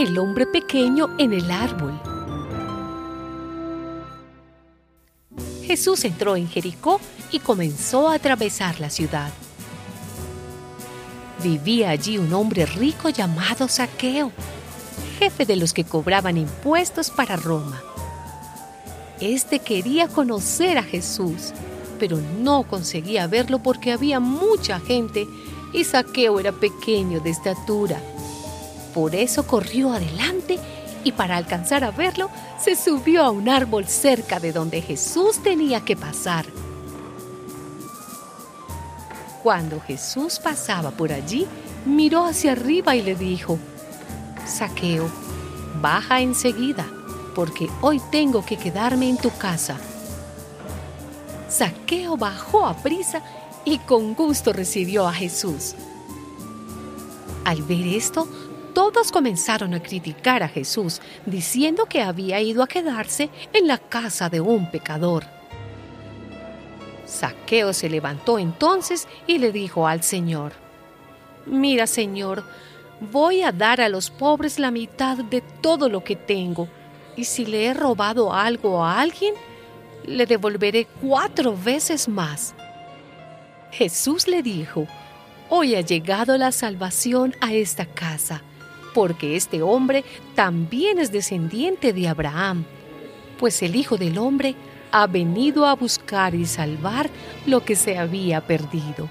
el hombre pequeño en el árbol. Jesús entró en Jericó y comenzó a atravesar la ciudad. Vivía allí un hombre rico llamado Saqueo, jefe de los que cobraban impuestos para Roma. Este quería conocer a Jesús, pero no conseguía verlo porque había mucha gente y Saqueo era pequeño de estatura. Por eso corrió adelante y para alcanzar a verlo se subió a un árbol cerca de donde Jesús tenía que pasar. Cuando Jesús pasaba por allí, miró hacia arriba y le dijo, Saqueo, baja enseguida, porque hoy tengo que quedarme en tu casa. Saqueo bajó a prisa y con gusto recibió a Jesús. Al ver esto, todos comenzaron a criticar a Jesús, diciendo que había ido a quedarse en la casa de un pecador. Saqueo se levantó entonces y le dijo al Señor, Mira, Señor, voy a dar a los pobres la mitad de todo lo que tengo, y si le he robado algo a alguien, le devolveré cuatro veces más. Jesús le dijo, Hoy ha llegado la salvación a esta casa porque este hombre también es descendiente de Abraham, pues el Hijo del Hombre ha venido a buscar y salvar lo que se había perdido.